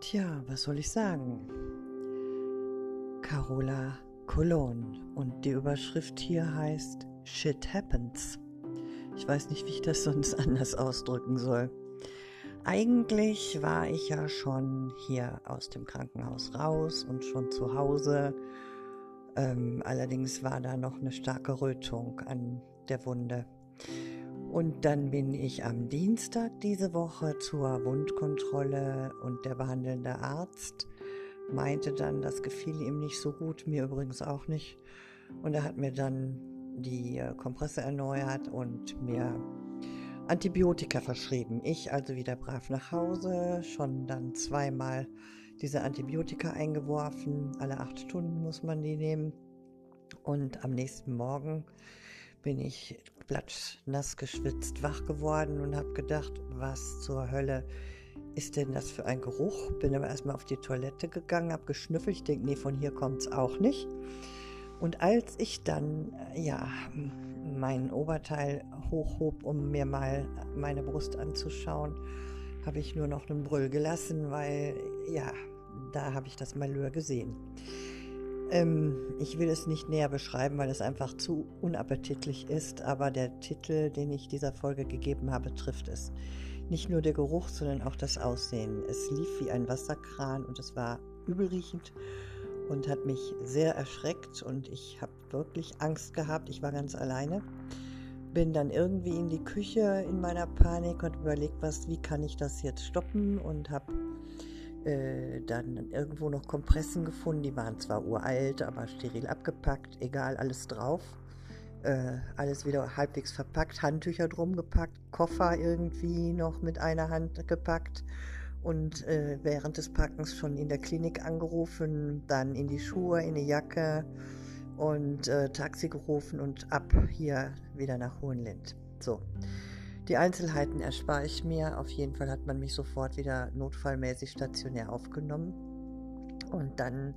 Tja, was soll ich sagen? Carola Cologne und die Überschrift hier heißt Shit Happens. Ich weiß nicht, wie ich das sonst anders ausdrücken soll. Eigentlich war ich ja schon hier aus dem Krankenhaus raus und schon zu Hause. Ähm, allerdings war da noch eine starke Rötung an der Wunde. Und dann bin ich am Dienstag diese Woche zur Wundkontrolle und der behandelnde Arzt meinte dann, das gefiel ihm nicht so gut, mir übrigens auch nicht. Und er hat mir dann die äh, Kompresse erneuert und mir Antibiotika verschrieben. Ich also wieder brav nach Hause, schon dann zweimal diese Antibiotika eingeworfen. Alle acht Stunden muss man die nehmen. Und am nächsten Morgen bin ich nass geschwitzt wach geworden und habe gedacht, was zur Hölle ist denn das für ein Geruch? Bin aber erstmal auf die Toilette gegangen, habe geschnüffelt. Ich denke, nee, von hier kommt es auch nicht. Und als ich dann, äh, ja, mein Oberteil hochhob, um mir mal meine Brust anzuschauen, habe ich nur noch einen Brüll gelassen, weil, ja, da habe ich das Malheur gesehen. Ähm, ich will es nicht näher beschreiben, weil es einfach zu unappetitlich ist, aber der Titel, den ich dieser Folge gegeben habe, trifft es. Nicht nur der Geruch, sondern auch das Aussehen. Es lief wie ein Wasserkran und es war übelriechend und hat mich sehr erschreckt und ich habe wirklich Angst gehabt. Ich war ganz alleine. Bin dann irgendwie in die Küche in meiner Panik und überlegt, was, wie kann ich das jetzt stoppen und habe äh, dann irgendwo noch Kompressen gefunden, die waren zwar uralt, aber steril abgepackt, egal, alles drauf. Äh, alles wieder halbwegs verpackt, Handtücher drum gepackt, Koffer irgendwie noch mit einer Hand gepackt und äh, während des Packens schon in der Klinik angerufen, dann in die Schuhe, in die Jacke und äh, Taxi gerufen und ab hier wieder nach Hohenlind. So. Die Einzelheiten erspare ich mir. Auf jeden Fall hat man mich sofort wieder notfallmäßig stationär aufgenommen. Und dann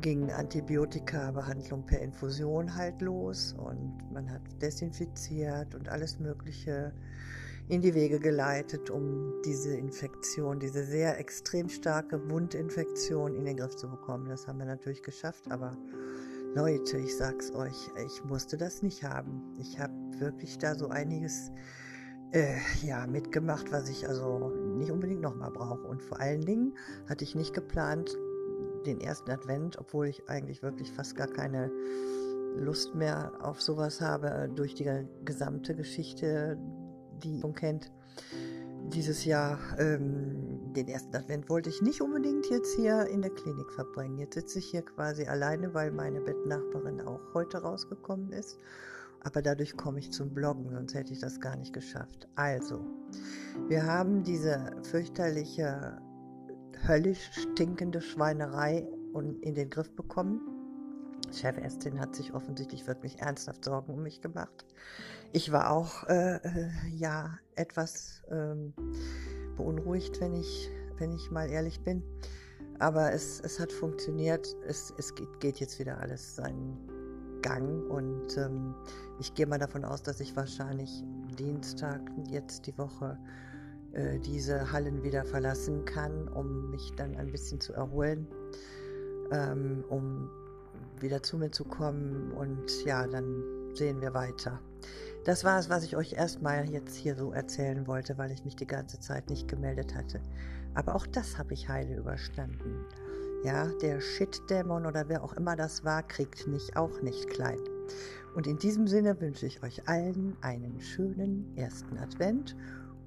ging Antibiotika-Behandlung per Infusion halt los und man hat desinfiziert und alles Mögliche in die Wege geleitet, um diese Infektion, diese sehr extrem starke Wundinfektion in den Griff zu bekommen. Das haben wir natürlich geschafft, aber Leute, ich sag's euch, ich musste das nicht haben. Ich habe wirklich da so einiges äh, ja, mitgemacht, was ich also nicht unbedingt nochmal brauche. Und vor allen Dingen hatte ich nicht geplant, den ersten Advent, obwohl ich eigentlich wirklich fast gar keine Lust mehr auf sowas habe, durch die gesamte Geschichte, die man kennt. Dieses Jahr, ähm, den ersten Advent wollte ich nicht unbedingt jetzt hier in der Klinik verbringen. Jetzt sitze ich hier quasi alleine, weil meine Bettnachbarin auch heute rausgekommen ist aber dadurch komme ich zum Bloggen, sonst hätte ich das gar nicht geschafft. Also, wir haben diese fürchterliche, höllisch stinkende Schweinerei in den Griff bekommen. Chefärztin hat sich offensichtlich wirklich ernsthaft Sorgen um mich gemacht. Ich war auch äh, äh, ja etwas ähm, beunruhigt, wenn ich, wenn ich mal ehrlich bin. Aber es, es hat funktioniert. Es, es geht, geht jetzt wieder alles seinen Gang und ähm, ich gehe mal davon aus, dass ich wahrscheinlich Dienstag jetzt die Woche äh, diese Hallen wieder verlassen kann, um mich dann ein bisschen zu erholen, ähm, um wieder zu mir zu kommen und ja, dann sehen wir weiter. Das war es, was ich euch erstmal jetzt hier so erzählen wollte, weil ich mich die ganze Zeit nicht gemeldet hatte. Aber auch das habe ich heile überstanden. Ja, der Shit-Dämon oder wer auch immer das war, kriegt mich auch nicht klein. Und in diesem Sinne wünsche ich euch allen einen schönen ersten Advent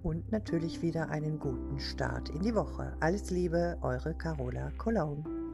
und natürlich wieder einen guten Start in die Woche. Alles Liebe, eure Carola Cologne.